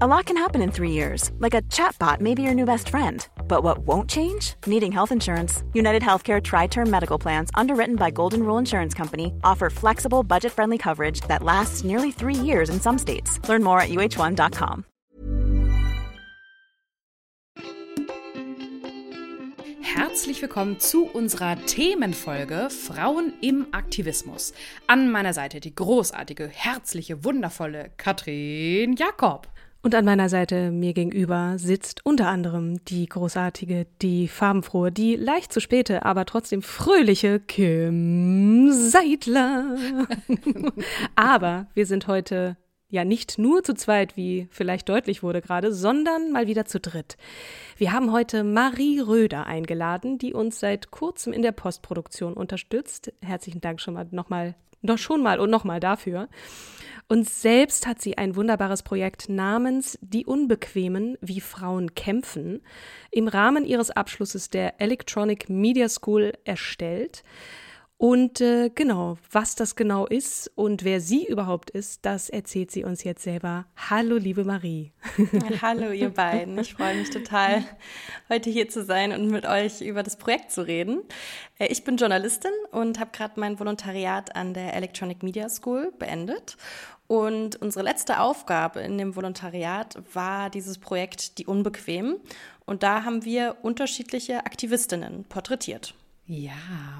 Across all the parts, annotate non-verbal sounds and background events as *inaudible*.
A lot can happen in three years, like a chatbot may be your new best friend. But what won't change? Needing health insurance. United Healthcare Tri Term Medical Plans, underwritten by Golden Rule Insurance Company, offer flexible, budget friendly coverage that lasts nearly three years in some states. Learn more at uh1.com. Herzlich willkommen zu unserer Themenfolge Frauen im Aktivismus. An meiner Seite die großartige, herzliche, wundervolle Katrin Jakob. Und an meiner Seite mir gegenüber sitzt unter anderem die großartige, die farbenfrohe, die leicht zu späte, aber trotzdem fröhliche Kim Seidler. *laughs* aber wir sind heute ja nicht nur zu zweit, wie vielleicht deutlich wurde gerade, sondern mal wieder zu dritt. Wir haben heute Marie Röder eingeladen, die uns seit kurzem in der Postproduktion unterstützt. Herzlichen Dank schon mal nochmal, noch schon mal und nochmal dafür. Und selbst hat sie ein wunderbares Projekt namens Die Unbequemen, wie Frauen kämpfen, im Rahmen ihres Abschlusses der Electronic Media School erstellt. Und äh, genau, was das genau ist und wer sie überhaupt ist, das erzählt sie uns jetzt selber. Hallo, liebe Marie. *laughs* Hallo, ihr beiden. Ich freue mich total, heute hier zu sein und mit euch über das Projekt zu reden. Äh, ich bin Journalistin und habe gerade mein Volontariat an der Electronic Media School beendet. Und unsere letzte Aufgabe in dem Volontariat war dieses Projekt Die Unbequem. Und da haben wir unterschiedliche Aktivistinnen porträtiert. Ja,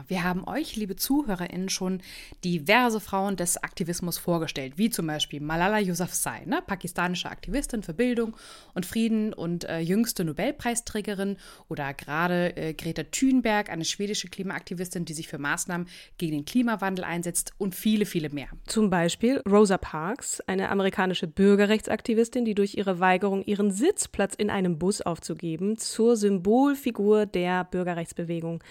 wir haben euch, liebe ZuhörerInnen, schon diverse Frauen des Aktivismus vorgestellt, wie zum Beispiel Malala Yousafzai, ne, pakistanische Aktivistin für Bildung und Frieden und äh, jüngste Nobelpreisträgerin oder gerade äh, Greta Thunberg, eine schwedische Klimaaktivistin, die sich für Maßnahmen gegen den Klimawandel einsetzt und viele, viele mehr. Zum Beispiel Rosa Parks, eine amerikanische Bürgerrechtsaktivistin, die durch ihre Weigerung, ihren Sitzplatz in einem Bus aufzugeben, zur Symbolfigur der Bürgerrechtsbewegung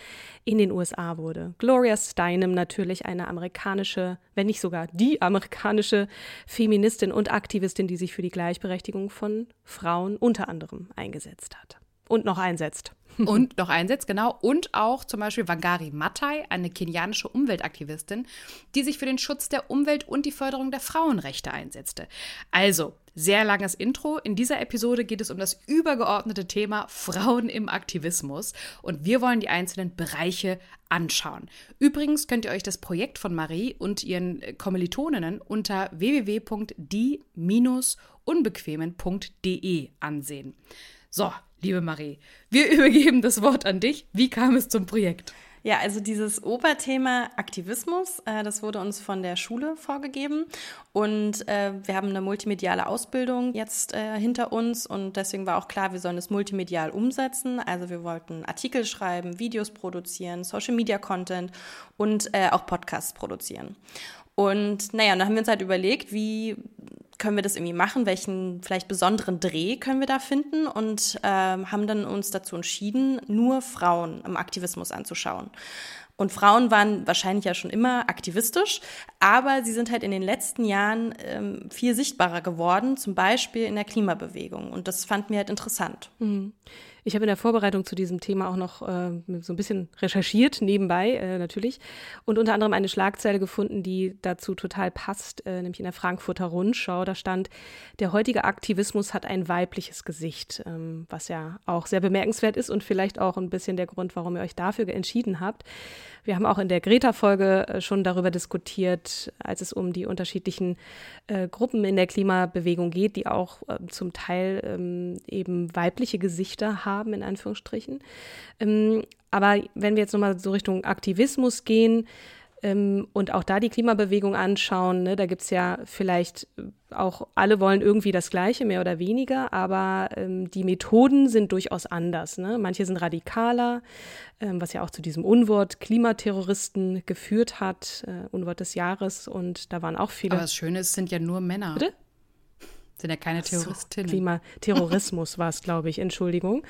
in den USA wurde. Gloria Steinem natürlich eine amerikanische, wenn nicht sogar die amerikanische Feministin und Aktivistin, die sich für die Gleichberechtigung von Frauen unter anderem eingesetzt hat und noch einsetzt. *laughs* Und noch einsetzt, genau. Und auch zum Beispiel Wangari Maathai, eine kenianische Umweltaktivistin, die sich für den Schutz der Umwelt und die Förderung der Frauenrechte einsetzte. Also, sehr langes Intro. In dieser Episode geht es um das übergeordnete Thema Frauen im Aktivismus und wir wollen die einzelnen Bereiche anschauen. Übrigens könnt ihr euch das Projekt von Marie und ihren Kommilitoninnen unter www.die-unbequemen.de ansehen. So, liebe Marie, wir *laughs* übergeben das Wort an dich. Wie kam es zum Projekt? Ja, also dieses Oberthema Aktivismus, äh, das wurde uns von der Schule vorgegeben. Und äh, wir haben eine multimediale Ausbildung jetzt äh, hinter uns und deswegen war auch klar, wir sollen es multimedial umsetzen. Also wir wollten Artikel schreiben, Videos produzieren, Social Media Content und äh, auch Podcasts produzieren. Und naja, dann haben wir uns halt überlegt, wie können wir das irgendwie machen? Welchen vielleicht besonderen Dreh können wir da finden? Und äh, haben dann uns dazu entschieden, nur Frauen im Aktivismus anzuschauen. Und Frauen waren wahrscheinlich ja schon immer aktivistisch, aber sie sind halt in den letzten Jahren ähm, viel sichtbarer geworden, zum Beispiel in der Klimabewegung. Und das fand mir halt interessant. Mhm. Ich habe in der Vorbereitung zu diesem Thema auch noch äh, so ein bisschen recherchiert, nebenbei äh, natürlich, und unter anderem eine Schlagzeile gefunden, die dazu total passt, äh, nämlich in der Frankfurter Rundschau. Da stand, der heutige Aktivismus hat ein weibliches Gesicht, ähm, was ja auch sehr bemerkenswert ist und vielleicht auch ein bisschen der Grund, warum ihr euch dafür entschieden habt. Wir haben auch in der Greta-Folge äh, schon darüber diskutiert, als es um die unterschiedlichen äh, Gruppen in der Klimabewegung geht, die auch äh, zum Teil ähm, eben weibliche Gesichter haben, in Anführungsstrichen. Ähm, aber wenn wir jetzt nochmal so Richtung Aktivismus gehen, ähm, und auch da die Klimabewegung anschauen, ne, da gibt es ja vielleicht auch, alle wollen irgendwie das Gleiche, mehr oder weniger, aber ähm, die Methoden sind durchaus anders. Ne? Manche sind radikaler, ähm, was ja auch zu diesem Unwort Klimaterroristen geführt hat, äh, Unwort des Jahres und da waren auch viele. Aber das Schöne ist, es sind ja nur Männer. Bitte? Sind ja keine Terroristinnen. So, Klima Terrorismus *laughs* war es, glaube ich, Entschuldigung.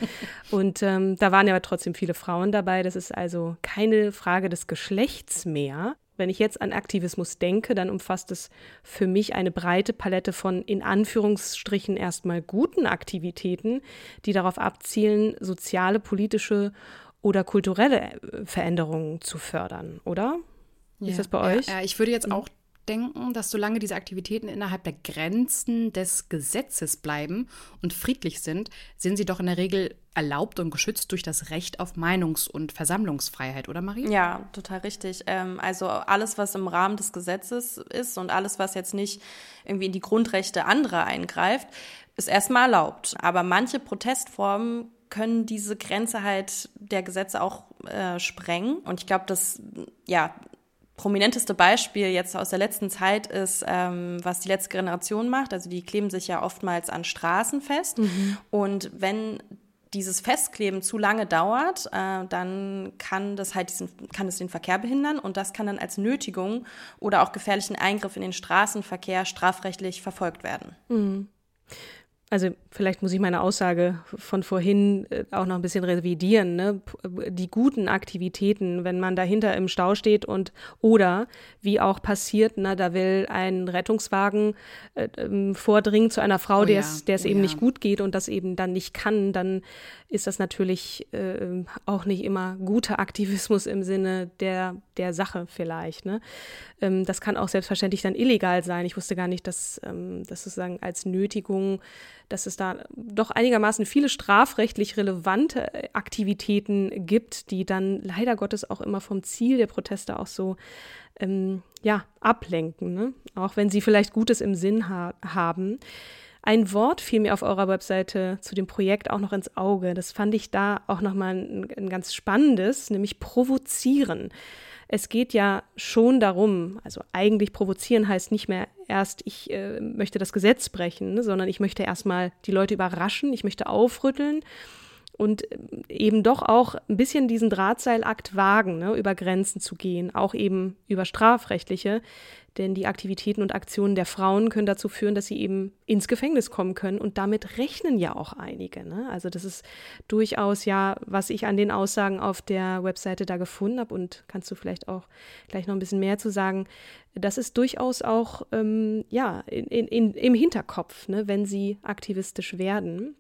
Und ähm, da waren ja aber trotzdem viele Frauen dabei. Das ist also keine Frage des Geschlechts mehr. Wenn ich jetzt an Aktivismus denke, dann umfasst es für mich eine breite Palette von in Anführungsstrichen erstmal guten Aktivitäten, die darauf abzielen, soziale, politische oder kulturelle äh, Veränderungen zu fördern, oder? Ja, ist das bei euch? Ja, ich würde jetzt mhm. auch denken, dass solange diese Aktivitäten innerhalb der Grenzen des Gesetzes bleiben und friedlich sind, sind sie doch in der Regel erlaubt und geschützt durch das Recht auf Meinungs- und Versammlungsfreiheit, oder Marie? Ja, total richtig. Ähm, also alles, was im Rahmen des Gesetzes ist und alles, was jetzt nicht irgendwie in die Grundrechte anderer eingreift, ist erstmal erlaubt. Aber manche Protestformen können diese Grenze halt der Gesetze auch äh, sprengen. Und ich glaube, das ja prominenteste Beispiel jetzt aus der letzten Zeit ist, ähm, was die letzte Generation macht. Also die kleben sich ja oftmals an Straßen fest. Mhm. Und wenn dieses Festkleben zu lange dauert, äh, dann kann das halt diesen, kann es den Verkehr behindern und das kann dann als Nötigung oder auch gefährlichen Eingriff in den Straßenverkehr strafrechtlich verfolgt werden. Mhm also vielleicht muss ich meine Aussage von vorhin äh, auch noch ein bisschen revidieren. Ne? Die guten Aktivitäten, wenn man dahinter im Stau steht und oder wie auch passiert, ne, da will ein Rettungswagen äh, ähm, vordringen zu einer Frau, oh der es oh eben ja. nicht gut geht und das eben dann nicht kann, dann ist das natürlich äh, auch nicht immer guter Aktivismus im Sinne der, der Sache vielleicht. Ne? Ähm, das kann auch selbstverständlich dann illegal sein. Ich wusste gar nicht, dass ähm, das sozusagen als Nötigung dass es da doch einigermaßen viele strafrechtlich relevante äh, Aktivitäten gibt, die dann leider Gottes auch immer vom Ziel der Proteste auch so ähm, ja, ablenken, ne? auch wenn sie vielleicht Gutes im Sinn ha haben. Ein Wort fiel mir auf eurer Webseite zu dem Projekt auch noch ins Auge. Das fand ich da auch nochmal ein, ein ganz spannendes, nämlich provozieren. Es geht ja schon darum, also eigentlich provozieren heißt nicht mehr erst, ich äh, möchte das Gesetz brechen, ne, sondern ich möchte erstmal die Leute überraschen, ich möchte aufrütteln und äh, eben doch auch ein bisschen diesen Drahtseilakt wagen, ne, über Grenzen zu gehen, auch eben über strafrechtliche, denn die Aktivitäten und Aktionen der Frauen können dazu führen, dass sie eben ins Gefängnis kommen können. Und damit rechnen ja auch einige. Ne? Also das ist durchaus ja, was ich an den Aussagen auf der Webseite da gefunden habe. Und kannst du vielleicht auch gleich noch ein bisschen mehr zu sagen. Das ist durchaus auch ähm, ja, in, in, im Hinterkopf, ne, wenn sie aktivistisch werden.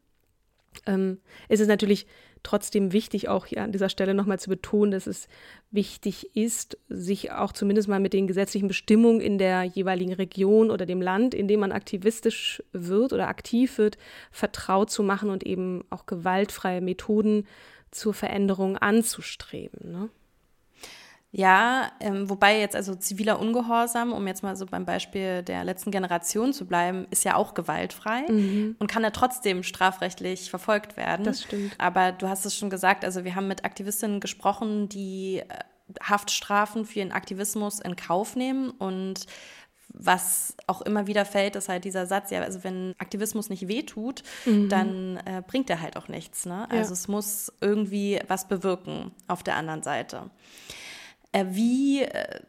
Ähm, es ist natürlich trotzdem wichtig, auch hier an dieser Stelle nochmal zu betonen, dass es wichtig ist, sich auch zumindest mal mit den gesetzlichen Bestimmungen in der jeweiligen Region oder dem Land, in dem man aktivistisch wird oder aktiv wird, vertraut zu machen und eben auch gewaltfreie Methoden zur Veränderung anzustreben. Ne? Ja, ähm, wobei jetzt also ziviler Ungehorsam, um jetzt mal so beim Beispiel der letzten Generation zu bleiben, ist ja auch gewaltfrei mhm. und kann ja trotzdem strafrechtlich verfolgt werden. Das stimmt. Aber du hast es schon gesagt, also wir haben mit Aktivistinnen gesprochen, die äh, Haftstrafen für ihren Aktivismus in Kauf nehmen und was auch immer wieder fällt, ist halt dieser Satz, ja, also wenn Aktivismus nicht wehtut, mhm. dann äh, bringt er halt auch nichts. Ne? Also ja. es muss irgendwie was bewirken auf der anderen Seite. Äh, wie, äh,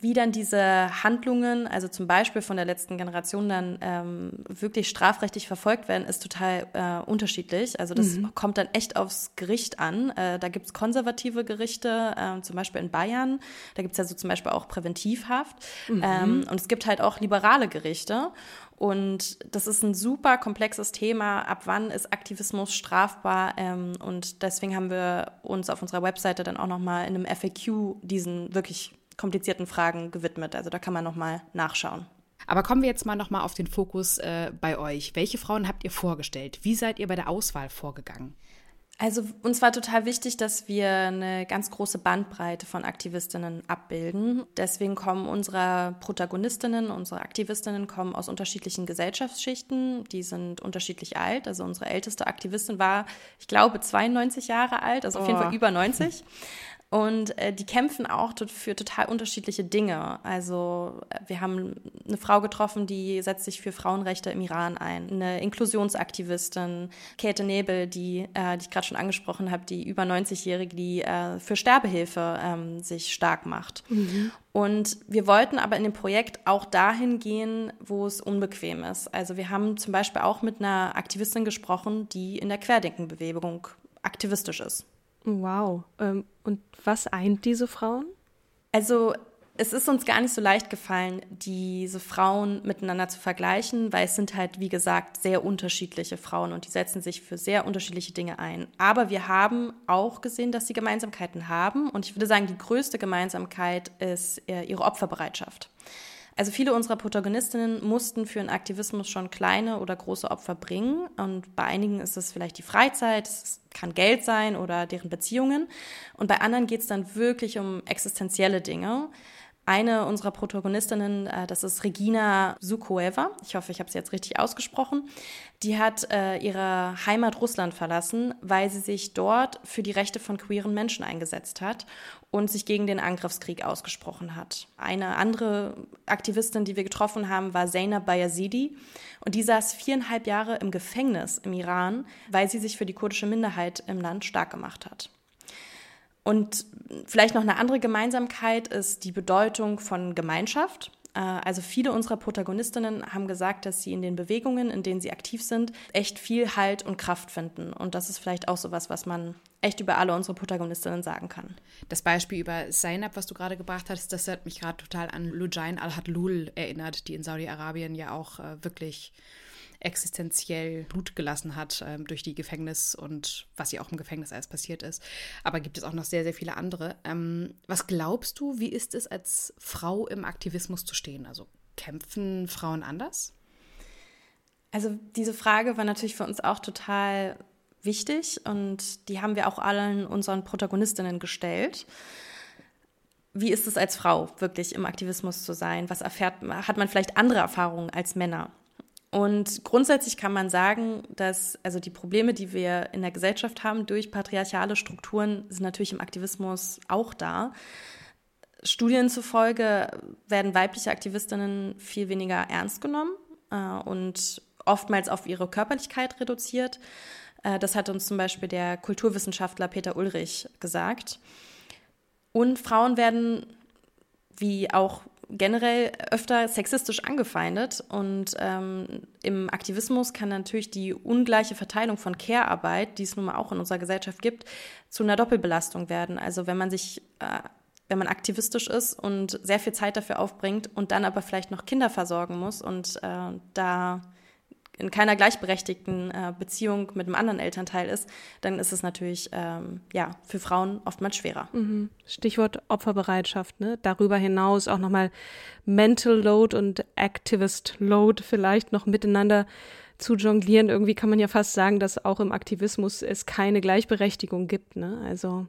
wie dann diese Handlungen, also zum Beispiel von der letzten Generation, dann ähm, wirklich strafrechtlich verfolgt werden, ist total äh, unterschiedlich. Also das mhm. kommt dann echt aufs Gericht an. Äh, da gibt's konservative Gerichte, äh, zum Beispiel in Bayern. Da gibt's ja so zum Beispiel auch Präventivhaft. Mhm. Ähm, und es gibt halt auch liberale Gerichte. Und das ist ein super komplexes Thema. Ab wann ist Aktivismus strafbar? Ähm, und deswegen haben wir uns auf unserer Webseite dann auch nochmal in einem FAQ diesen wirklich komplizierten Fragen gewidmet. Also da kann man nochmal nachschauen. Aber kommen wir jetzt mal nochmal auf den Fokus äh, bei euch. Welche Frauen habt ihr vorgestellt? Wie seid ihr bei der Auswahl vorgegangen? Also uns war total wichtig, dass wir eine ganz große Bandbreite von Aktivistinnen abbilden. Deswegen kommen unsere Protagonistinnen, unsere Aktivistinnen kommen aus unterschiedlichen Gesellschaftsschichten. Die sind unterschiedlich alt. Also unsere älteste Aktivistin war, ich glaube, 92 Jahre alt, also auf jeden Fall über 90. *laughs* Und äh, die kämpfen auch für total unterschiedliche Dinge. Also äh, wir haben eine Frau getroffen, die setzt sich für Frauenrechte im Iran ein. Eine Inklusionsaktivistin, Käthe Nebel, die, äh, die ich gerade schon angesprochen habe, die über 90-Jährige, die äh, für Sterbehilfe ähm, sich stark macht. Mhm. Und wir wollten aber in dem Projekt auch dahin gehen, wo es unbequem ist. Also wir haben zum Beispiel auch mit einer Aktivistin gesprochen, die in der Querdenkenbewegung aktivistisch ist. Wow. Ähm, und was eint diese Frauen? Also es ist uns gar nicht so leicht gefallen, diese Frauen miteinander zu vergleichen, weil es sind halt, wie gesagt, sehr unterschiedliche Frauen und die setzen sich für sehr unterschiedliche Dinge ein. Aber wir haben auch gesehen, dass sie Gemeinsamkeiten haben und ich würde sagen, die größte Gemeinsamkeit ist äh, ihre Opferbereitschaft. Also viele unserer Protagonistinnen mussten für den Aktivismus schon kleine oder große Opfer bringen. Und bei einigen ist es vielleicht die Freizeit, es kann Geld sein oder deren Beziehungen. Und bei anderen geht es dann wirklich um existenzielle Dinge. Eine unserer Protagonistinnen, äh, das ist Regina Sukoeva, ich hoffe, ich habe sie jetzt richtig ausgesprochen, die hat äh, ihre Heimat Russland verlassen, weil sie sich dort für die Rechte von queeren Menschen eingesetzt hat und sich gegen den Angriffskrieg ausgesprochen hat. Eine andere Aktivistin, die wir getroffen haben, war Zainab Bayazidi und die saß viereinhalb Jahre im Gefängnis im Iran, weil sie sich für die kurdische Minderheit im Land stark gemacht hat. Und vielleicht noch eine andere Gemeinsamkeit ist die Bedeutung von Gemeinschaft. Äh, also viele unserer Protagonistinnen haben gesagt, dass sie in den Bewegungen, in denen sie aktiv sind, echt viel Halt und Kraft finden. Und das ist vielleicht auch so was, was man echt über alle unsere Protagonistinnen sagen kann. Das Beispiel über Zainab, was du gerade gebracht hast, das hat mich gerade total an Lujain al-Hadlul erinnert, die in Saudi-Arabien ja auch äh, wirklich existenziell Blut gelassen hat ähm, durch die Gefängnis und was ihr auch im Gefängnis alles passiert ist. Aber gibt es auch noch sehr, sehr viele andere. Ähm, was glaubst du, wie ist es als Frau im Aktivismus zu stehen? Also kämpfen Frauen anders? Also diese Frage war natürlich für uns auch total wichtig und die haben wir auch allen unseren Protagonistinnen gestellt wie ist es als Frau wirklich im Aktivismus zu sein? Was erfährt, hat man vielleicht andere Erfahrungen als Männer? Und grundsätzlich kann man sagen, dass also die Probleme, die wir in der Gesellschaft haben durch patriarchale Strukturen, sind natürlich im Aktivismus auch da. Studien zufolge werden weibliche Aktivistinnen viel weniger ernst genommen äh, und oftmals auf ihre Körperlichkeit reduziert. Äh, das hat uns zum Beispiel der Kulturwissenschaftler Peter Ulrich gesagt. Und Frauen werden, wie auch generell öfter sexistisch angefeindet und ähm, im Aktivismus kann natürlich die ungleiche Verteilung von Care-Arbeit, die es nun mal auch in unserer Gesellschaft gibt, zu einer Doppelbelastung werden. Also wenn man sich äh, wenn man aktivistisch ist und sehr viel Zeit dafür aufbringt und dann aber vielleicht noch Kinder versorgen muss und äh, da in keiner gleichberechtigten äh, Beziehung mit einem anderen Elternteil ist, dann ist es natürlich ähm, ja für Frauen oftmals schwerer. Mhm. Stichwort Opferbereitschaft. Ne? Darüber hinaus auch nochmal Mental Load und Activist Load vielleicht noch miteinander zu jonglieren. Irgendwie kann man ja fast sagen, dass auch im Aktivismus es keine Gleichberechtigung gibt. Ne? Also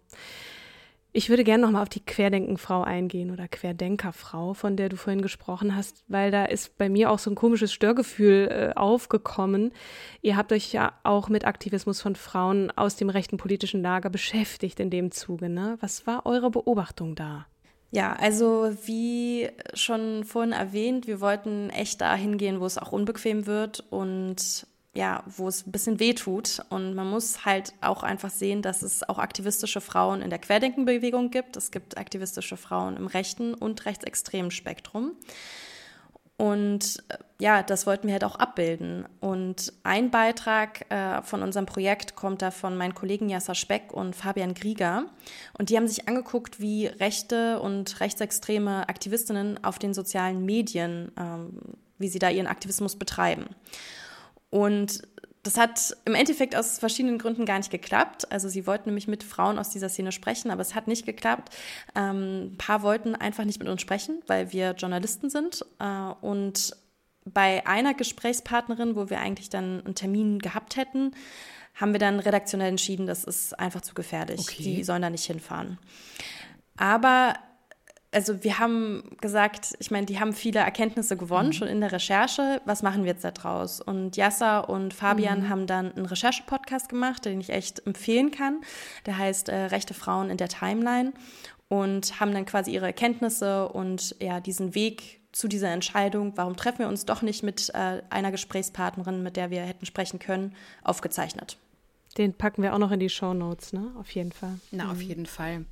ich würde gerne nochmal auf die Querdenkenfrau eingehen oder Querdenkerfrau, von der du vorhin gesprochen hast, weil da ist bei mir auch so ein komisches Störgefühl äh, aufgekommen. Ihr habt euch ja auch mit Aktivismus von Frauen aus dem rechten politischen Lager beschäftigt in dem Zuge. Ne? Was war eure Beobachtung da? Ja, also wie schon vorhin erwähnt, wir wollten echt dahin gehen, wo es auch unbequem wird und ja, wo es ein bisschen weh tut. Und man muss halt auch einfach sehen, dass es auch aktivistische Frauen in der Querdenkenbewegung gibt. Es gibt aktivistische Frauen im rechten und rechtsextremen Spektrum. Und äh, ja, das wollten wir halt auch abbilden. Und ein Beitrag äh, von unserem Projekt kommt da von meinen Kollegen Jasser Speck und Fabian Grieger. Und die haben sich angeguckt, wie rechte und rechtsextreme Aktivistinnen auf den sozialen Medien, ähm, wie sie da ihren Aktivismus betreiben. Und das hat im Endeffekt aus verschiedenen Gründen gar nicht geklappt. Also sie wollten nämlich mit Frauen aus dieser Szene sprechen, aber es hat nicht geklappt. Ähm, ein paar wollten einfach nicht mit uns sprechen, weil wir Journalisten sind. Äh, und bei einer Gesprächspartnerin, wo wir eigentlich dann einen Termin gehabt hätten, haben wir dann redaktionell entschieden, das ist einfach zu gefährlich. Okay. Die sollen da nicht hinfahren. Aber also wir haben gesagt, ich meine, die haben viele Erkenntnisse gewonnen, mhm. schon in der Recherche. Was machen wir jetzt da draus? Und Yassa und Fabian mhm. haben dann einen Recherche-Podcast gemacht, den ich echt empfehlen kann. Der heißt äh, Rechte Frauen in der Timeline und haben dann quasi ihre Erkenntnisse und ja, diesen Weg zu dieser Entscheidung, warum treffen wir uns doch nicht mit äh, einer Gesprächspartnerin, mit der wir hätten sprechen können, aufgezeichnet. Den packen wir auch noch in die Show Notes, ne? Auf jeden Fall. Na, mhm. auf jeden Fall.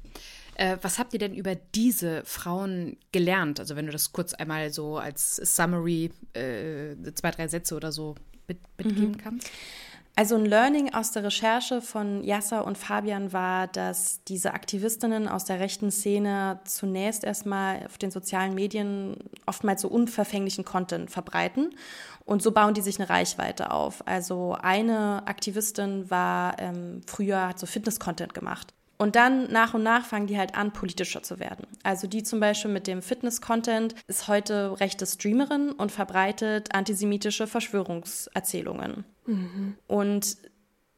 Äh, was habt ihr denn über diese Frauen gelernt? Also wenn du das kurz einmal so als Summary, äh, zwei, drei Sätze oder so mit, mitgeben mhm. kannst. Also ein Learning aus der Recherche von Yasser und Fabian war, dass diese Aktivistinnen aus der rechten Szene zunächst erstmal auf den sozialen Medien oftmals so unverfänglichen Content verbreiten. Und so bauen die sich eine Reichweite auf. Also eine Aktivistin war ähm, früher, hat so Fitness-Content gemacht. Und dann nach und nach fangen die halt an, politischer zu werden. Also die zum Beispiel mit dem Fitness-Content ist heute rechte Streamerin und verbreitet antisemitische Verschwörungserzählungen. Mhm. Und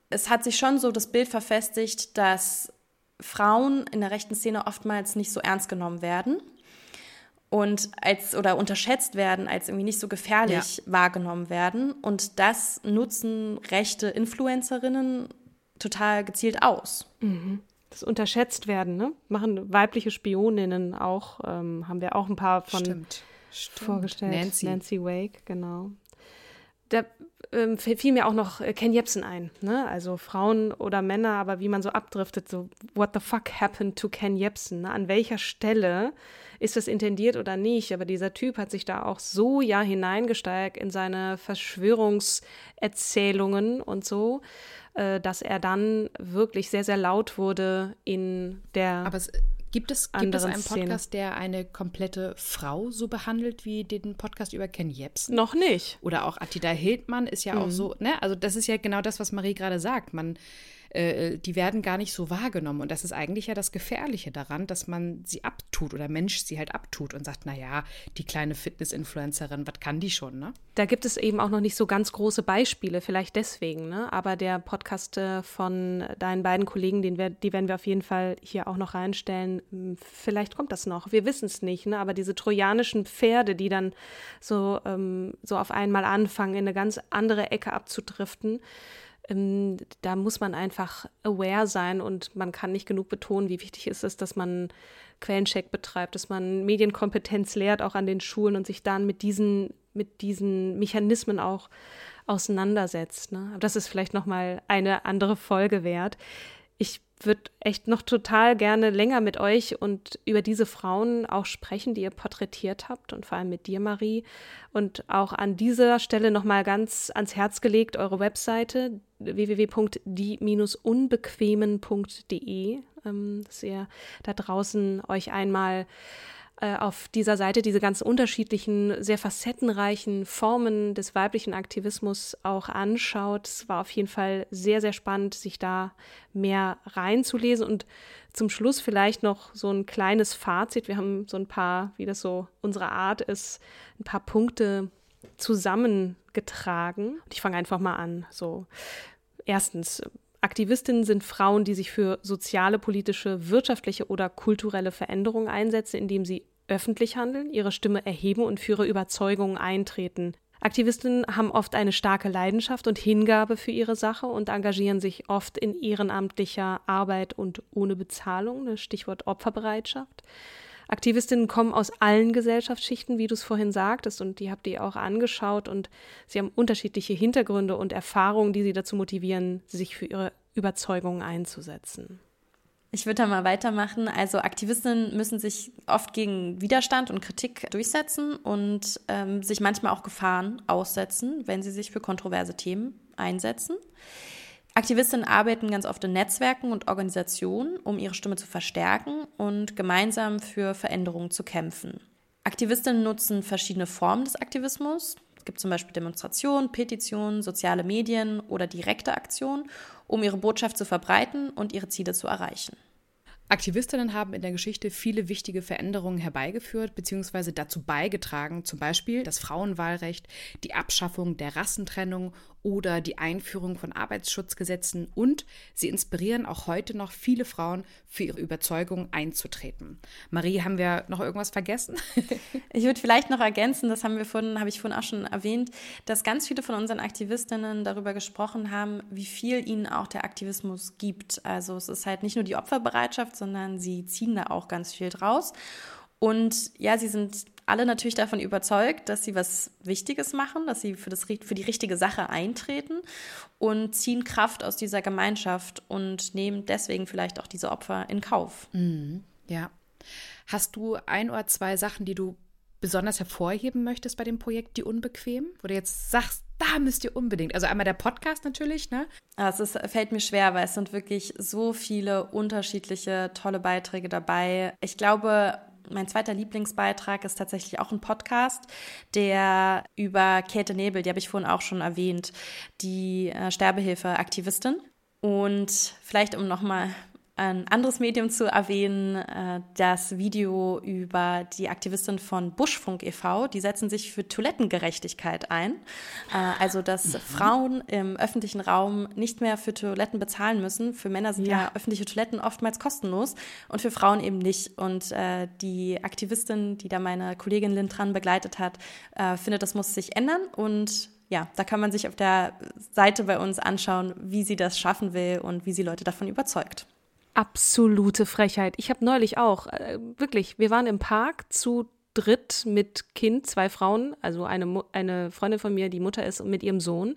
es hat sich schon so das Bild verfestigt, dass Frauen in der rechten Szene oftmals nicht so ernst genommen werden und als oder unterschätzt werden, als irgendwie nicht so gefährlich ja. wahrgenommen werden. Und das nutzen rechte Influencerinnen total gezielt aus. Mhm das unterschätzt werden, ne? Machen weibliche Spioninnen auch, ähm, haben wir auch ein paar von Stimmt. Stimmt. vorgestellt. Nancy. Nancy Wake, genau. Da ähm, fiel mir auch noch äh, Ken Jebsen ein, ne? Also Frauen oder Männer, aber wie man so abdriftet, so what the fuck happened to Ken Jebsen? Ne? An welcher Stelle ist das intendiert oder nicht? Aber dieser Typ hat sich da auch so ja hineingesteigt in seine Verschwörungserzählungen und so äh, dass er dann wirklich sehr, sehr laut wurde in der. Aber es, gibt es, gibt es einen Podcast, Szene. der eine komplette Frau so behandelt wie den Podcast über Ken Jebsen? Noch nicht. Oder auch Attila Hildmann ist ja mhm. auch so, ne? Also das ist ja genau das, was Marie gerade sagt. Man äh, die werden gar nicht so wahrgenommen. Und das ist eigentlich ja das Gefährliche daran, dass man sie abtut oder Mensch sie halt abtut und sagt, naja, die kleine Fitness-Influencerin, was kann die schon, ne? Da gibt es eben auch noch nicht so ganz große Beispiele, vielleicht deswegen, ne? Aber der Podcast äh, von deinen beiden Kollegen, den wir, die werden wir auf jeden Fall hier auch noch reinstellen. Hm, vielleicht kommt das noch. Wir wissen es nicht, ne? Aber diese trojanischen Pferde, die dann so, ähm, so auf einmal anfangen, in eine ganz andere Ecke abzudriften, ähm, da muss man einfach aware sein und man kann nicht genug betonen, wie wichtig ist es, dass man Quellencheck betreibt, dass man Medienkompetenz lehrt, auch an den Schulen und sich dann mit diesen, mit diesen Mechanismen auch auseinandersetzt. Ne? Aber das ist vielleicht nochmal eine andere Folge wert. Ich würde echt noch total gerne länger mit euch und über diese Frauen auch sprechen, die ihr porträtiert habt und vor allem mit dir, Marie. Und auch an dieser Stelle nochmal ganz ans Herz gelegt, eure Webseite www.die-unbequemen.de, ähm, dass ihr da draußen euch einmal auf dieser Seite diese ganz unterschiedlichen, sehr facettenreichen Formen des weiblichen Aktivismus auch anschaut. Es war auf jeden Fall sehr, sehr spannend, sich da mehr reinzulesen. Und zum Schluss vielleicht noch so ein kleines Fazit. Wir haben so ein paar, wie das so unsere Art ist, ein paar Punkte zusammengetragen. Und ich fange einfach mal an. So, erstens, Aktivistinnen sind Frauen, die sich für soziale, politische, wirtschaftliche oder kulturelle Veränderungen einsetzen, indem sie öffentlich handeln, ihre Stimme erheben und für ihre Überzeugungen eintreten. Aktivistinnen haben oft eine starke Leidenschaft und Hingabe für ihre Sache und engagieren sich oft in ehrenamtlicher Arbeit und ohne Bezahlung, das Stichwort Opferbereitschaft. Aktivistinnen kommen aus allen Gesellschaftsschichten, wie du es vorhin sagtest, und die habt ihr auch angeschaut und sie haben unterschiedliche Hintergründe und Erfahrungen, die sie dazu motivieren, sich für ihre Überzeugungen einzusetzen. Ich würde da mal weitermachen. Also Aktivistinnen müssen sich oft gegen Widerstand und Kritik durchsetzen und ähm, sich manchmal auch Gefahren aussetzen, wenn sie sich für kontroverse Themen einsetzen. Aktivistinnen arbeiten ganz oft in Netzwerken und Organisationen, um ihre Stimme zu verstärken und gemeinsam für Veränderungen zu kämpfen. Aktivistinnen nutzen verschiedene Formen des Aktivismus. Es gibt zum Beispiel Demonstrationen, Petitionen, soziale Medien oder direkte Aktionen, um ihre Botschaft zu verbreiten und ihre Ziele zu erreichen. Aktivistinnen haben in der Geschichte viele wichtige Veränderungen herbeigeführt bzw. dazu beigetragen, zum Beispiel das Frauenwahlrecht, die Abschaffung der Rassentrennung oder die Einführung von Arbeitsschutzgesetzen und sie inspirieren auch heute noch viele Frauen für ihre Überzeugung einzutreten. Marie, haben wir noch irgendwas vergessen? *laughs* ich würde vielleicht noch ergänzen, das haben wir vorhin, habe ich vorhin auch schon erwähnt, dass ganz viele von unseren Aktivistinnen darüber gesprochen haben, wie viel ihnen auch der Aktivismus gibt. Also es ist halt nicht nur die Opferbereitschaft, sondern sie ziehen da auch ganz viel draus. Und ja, sie sind alle natürlich davon überzeugt, dass sie was Wichtiges machen, dass sie für, das, für die richtige Sache eintreten und ziehen Kraft aus dieser Gemeinschaft und nehmen deswegen vielleicht auch diese Opfer in Kauf. Mhm, ja. Hast du ein oder zwei Sachen, die du besonders hervorheben möchtest bei dem Projekt Die Unbequem? Wo du jetzt sagst, da müsst ihr unbedingt. Also einmal der Podcast natürlich, ne? Es ist, fällt mir schwer, weil es sind wirklich so viele unterschiedliche tolle Beiträge dabei. Ich glaube, mein zweiter Lieblingsbeitrag ist tatsächlich auch ein Podcast, der über Käthe Nebel, die habe ich vorhin auch schon erwähnt, die äh, Sterbehilfe-Aktivistin. Und vielleicht, um nochmal ein anderes Medium zu erwähnen, äh, das Video über die Aktivistin von Buschfunk e.V., die setzen sich für Toilettengerechtigkeit ein. Äh, also, dass mhm. Frauen im öffentlichen Raum nicht mehr für Toiletten bezahlen müssen. Für Männer sind ja, ja öffentliche Toiletten oftmals kostenlos und für Frauen eben nicht. Und äh, die Aktivistin, die da meine Kollegin Lynn dran begleitet hat, findet, das muss sich ändern und ja, da kann man sich auf der Seite bei uns anschauen, wie sie das schaffen will und wie sie Leute davon überzeugt absolute Frechheit. Ich habe neulich auch, äh, wirklich, wir waren im Park zu dritt mit Kind, zwei Frauen, also eine, eine Freundin von mir, die Mutter ist, mit ihrem Sohn.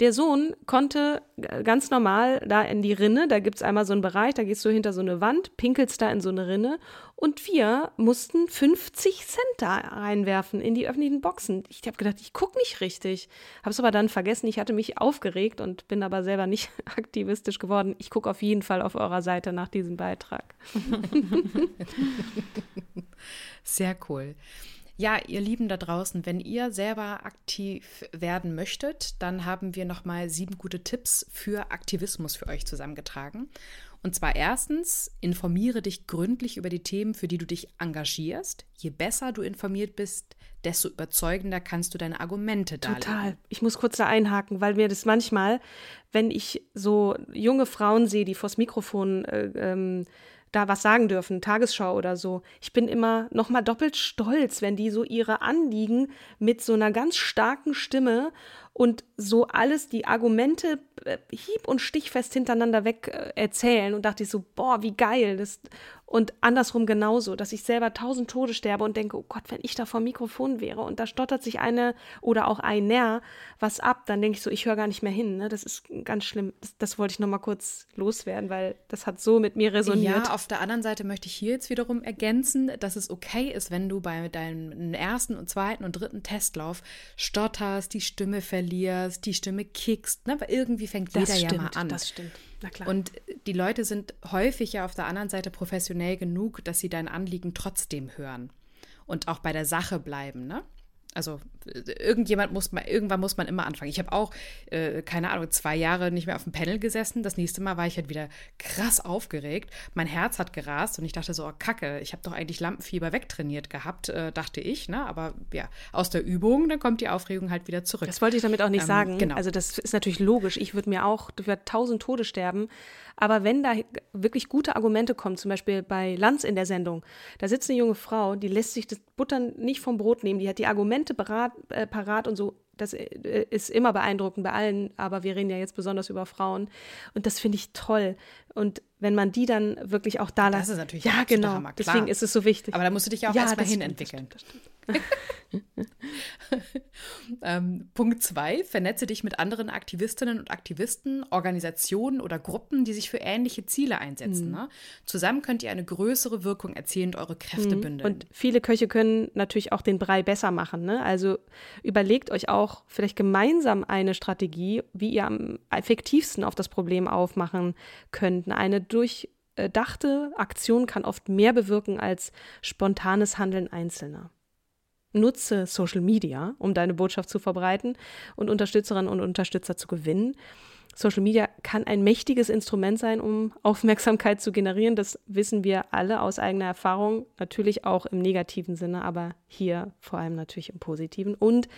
Der Sohn konnte ganz normal da in die Rinne, da gibt es einmal so einen Bereich, da gehst du hinter so eine Wand, pinkelst da in so eine Rinne und wir mussten 50 Cent da reinwerfen in die öffentlichen Boxen. Ich habe gedacht, ich gucke nicht richtig. Habe es aber dann vergessen, ich hatte mich aufgeregt und bin aber selber nicht *laughs* aktivistisch geworden. Ich gucke auf jeden Fall auf eurer Seite nach diesem Beitrag. *laughs* Sehr cool. Ja, ihr Lieben da draußen, wenn ihr selber aktiv werden möchtet, dann haben wir nochmal sieben gute Tipps für Aktivismus für euch zusammengetragen. Und zwar erstens, informiere dich gründlich über die Themen, für die du dich engagierst. Je besser du informiert bist, desto überzeugender kannst du deine Argumente darlegen. Total. Ich muss kurz da einhaken, weil mir das manchmal, wenn ich so junge Frauen sehe, die vors Mikrofon äh, ähm, da was sagen dürfen, Tagesschau oder so. Ich bin immer noch mal doppelt stolz, wenn die so ihre Anliegen mit so einer ganz starken Stimme und so alles die Argumente äh, hieb- und stichfest hintereinander weg äh, erzählen und dachte ich so, boah, wie geil. Das, und andersrum genauso, dass ich selber tausend Tode sterbe und denke, oh Gott, wenn ich da vor Mikrofon wäre und da stottert sich eine oder auch einer was ab, dann denke ich so, ich höre gar nicht mehr hin. Ne? Das ist ganz schlimm. Das, das wollte ich noch mal kurz loswerden, weil das hat so mit mir resoniert. Ja, auf der anderen Seite möchte ich hier jetzt wiederum ergänzen, dass es okay ist, wenn du bei deinem ersten und zweiten und dritten Testlauf stotterst, die Stimme verlierst, die Stimme kickst. Ne? Weil irgendwie fängt das jeder stimmt, ja mal an. Das stimmt. Und die Leute sind häufig ja auf der anderen Seite professionell genug, dass sie dein Anliegen trotzdem hören und auch bei der Sache bleiben, ne? Also irgendjemand muss man, irgendwann muss man immer anfangen. Ich habe auch, äh, keine Ahnung, zwei Jahre nicht mehr auf dem Panel gesessen. Das nächste Mal war ich halt wieder krass aufgeregt. Mein Herz hat gerast und ich dachte so, oh, Kacke, ich habe doch eigentlich Lampenfieber wegtrainiert gehabt, äh, dachte ich. Ne? Aber ja, aus der Übung, dann kommt die Aufregung halt wieder zurück. Das wollte ich damit auch nicht ähm, sagen. Genau. Also das ist natürlich logisch. Ich würde mir auch über tausend Tode sterben. Aber wenn da wirklich gute Argumente kommen, zum Beispiel bei Lanz in der Sendung, da sitzt eine junge Frau, die lässt sich das Buttern nicht vom Brot nehmen, die hat die Argumente berat, äh, parat und so. Das äh, ist immer beeindruckend bei allen, aber wir reden ja jetzt besonders über Frauen. Und das finde ich toll. Und wenn man die dann wirklich auch da lässt. Das ist natürlich ja, genau. Hammer, Deswegen ist es so wichtig. Aber da musst du dich ja auch ja, erstmal hinentwickeln. Stimmt, das stimmt. *laughs* ähm, Punkt zwei, vernetze dich mit anderen Aktivistinnen und Aktivisten, Organisationen oder Gruppen, die sich für ähnliche Ziele einsetzen. Mhm. Ne? Zusammen könnt ihr eine größere Wirkung erzielen und eure Kräfte mhm. bündeln. Und viele Köche können natürlich auch den Brei besser machen. Ne? Also überlegt euch auch vielleicht gemeinsam eine Strategie, wie ihr am effektivsten auf das Problem aufmachen könnt. Eine durchdachte Aktion kann oft mehr bewirken als spontanes Handeln Einzelner. Nutze Social Media, um deine Botschaft zu verbreiten und Unterstützerinnen und Unterstützer zu gewinnen. Social Media kann ein mächtiges Instrument sein, um *laughs* Aufmerksamkeit zu generieren. Das wissen wir alle aus eigener Erfahrung, natürlich auch im negativen Sinne, aber hier vor allem natürlich im positiven. Und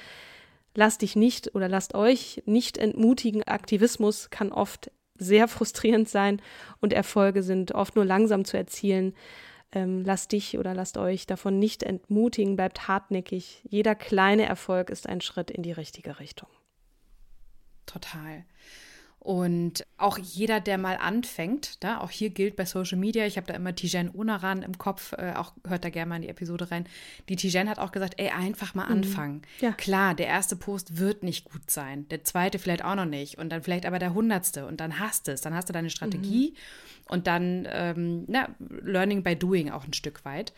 lasst dich nicht oder lasst euch nicht entmutigen. Aktivismus kann oft sehr frustrierend sein und Erfolge sind oft nur langsam zu erzielen. Ähm, lasst dich oder lasst euch davon nicht entmutigen, bleibt hartnäckig. Jeder kleine Erfolg ist ein Schritt in die richtige Richtung. Total. Und auch jeder, der mal anfängt, da, auch hier gilt bei Social Media, ich habe da immer Tijen Unaran im Kopf, äh, auch hört da gerne mal in die Episode rein. Die Tijen hat auch gesagt, ey, einfach mal mhm. anfangen. Ja. Klar, der erste Post wird nicht gut sein, der zweite vielleicht auch noch nicht und dann vielleicht aber der hundertste und dann hast es, dann hast du deine Strategie mhm. und dann ähm, na, Learning by Doing auch ein Stück weit.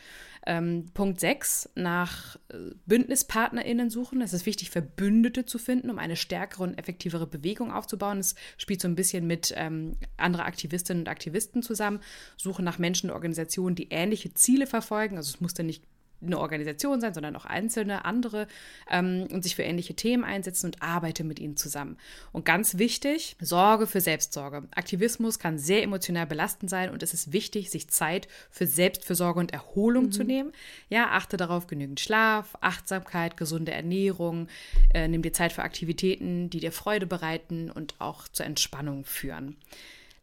Ähm, Punkt 6, nach äh, BündnispartnerInnen suchen. Es ist wichtig, Verbündete zu finden, um eine stärkere und effektivere Bewegung aufzubauen. Es spielt so ein bisschen mit ähm, anderen Aktivistinnen und Aktivisten zusammen. Suche nach Menschen und Organisationen, die ähnliche Ziele verfolgen. Also es muss dann nicht eine Organisation sein, sondern auch einzelne andere ähm, und sich für ähnliche Themen einsetzen und arbeite mit ihnen zusammen. Und ganz wichtig, Sorge für Selbstsorge. Aktivismus kann sehr emotional belastend sein und es ist wichtig, sich Zeit für Selbstfürsorge und Erholung mhm. zu nehmen. Ja, achte darauf, genügend Schlaf, Achtsamkeit, gesunde Ernährung, äh, nimm dir Zeit für Aktivitäten, die dir Freude bereiten und auch zur Entspannung führen.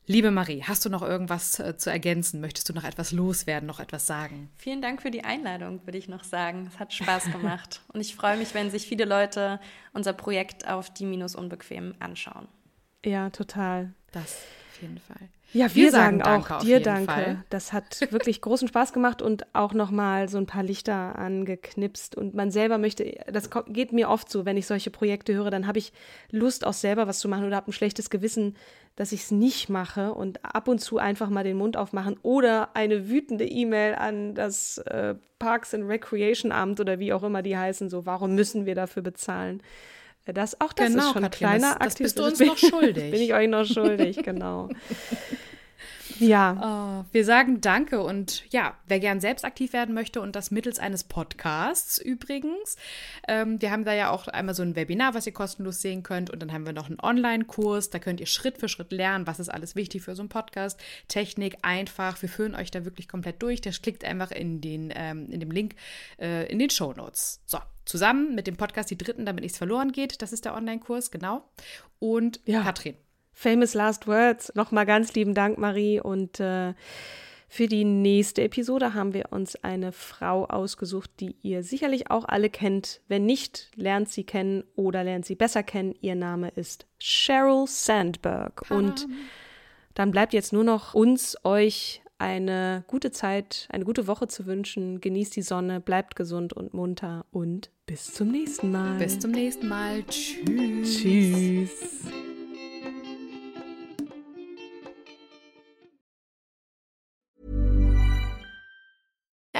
Liebe Marie, hast du noch irgendwas äh, zu ergänzen? Möchtest du noch etwas loswerden, noch etwas sagen? Vielen Dank für die Einladung, würde ich noch sagen. Es hat Spaß gemacht. *laughs* Und ich freue mich, wenn sich viele Leute unser Projekt auf die Minus Unbequem anschauen. Ja, total. Das auf jeden Fall. Ja, wir, wir sagen, sagen auch dir danke. Fall. Das hat wirklich großen Spaß gemacht und auch nochmal so ein paar Lichter angeknipst. Und man selber möchte, das geht mir oft so, wenn ich solche Projekte höre, dann habe ich Lust, auch selber was zu machen oder habe ein schlechtes Gewissen, dass ich es nicht mache und ab und zu einfach mal den Mund aufmachen oder eine wütende E-Mail an das äh, Parks and Recreation Amt oder wie auch immer die heißen, so, warum müssen wir dafür bezahlen? Das, auch das genau, ist schon ein kleiner das, das bist du uns noch schuldig. *laughs* bin ich euch noch schuldig, genau. *laughs* Ja. Uh, wir sagen Danke und ja, wer gern selbst aktiv werden möchte und das mittels eines Podcasts übrigens. Ähm, wir haben da ja auch einmal so ein Webinar, was ihr kostenlos sehen könnt und dann haben wir noch einen Online-Kurs. Da könnt ihr Schritt für Schritt lernen, was ist alles wichtig für so einen Podcast. Technik einfach. Wir führen euch da wirklich komplett durch. Das klickt einfach in, den, ähm, in dem Link äh, in den Show Notes. So, zusammen mit dem Podcast Die Dritten, damit nichts verloren geht. Das ist der Online-Kurs, genau. Und ja. Katrin. Famous Last Words. Nochmal ganz lieben Dank, Marie. Und äh, für die nächste Episode haben wir uns eine Frau ausgesucht, die ihr sicherlich auch alle kennt. Wenn nicht, lernt sie kennen oder lernt sie besser kennen. Ihr Name ist Sheryl Sandberg. Pam. Und dann bleibt jetzt nur noch uns, euch eine gute Zeit, eine gute Woche zu wünschen. Genießt die Sonne, bleibt gesund und munter und bis zum nächsten Mal. Bis zum nächsten Mal. Tschüss. Tschüss.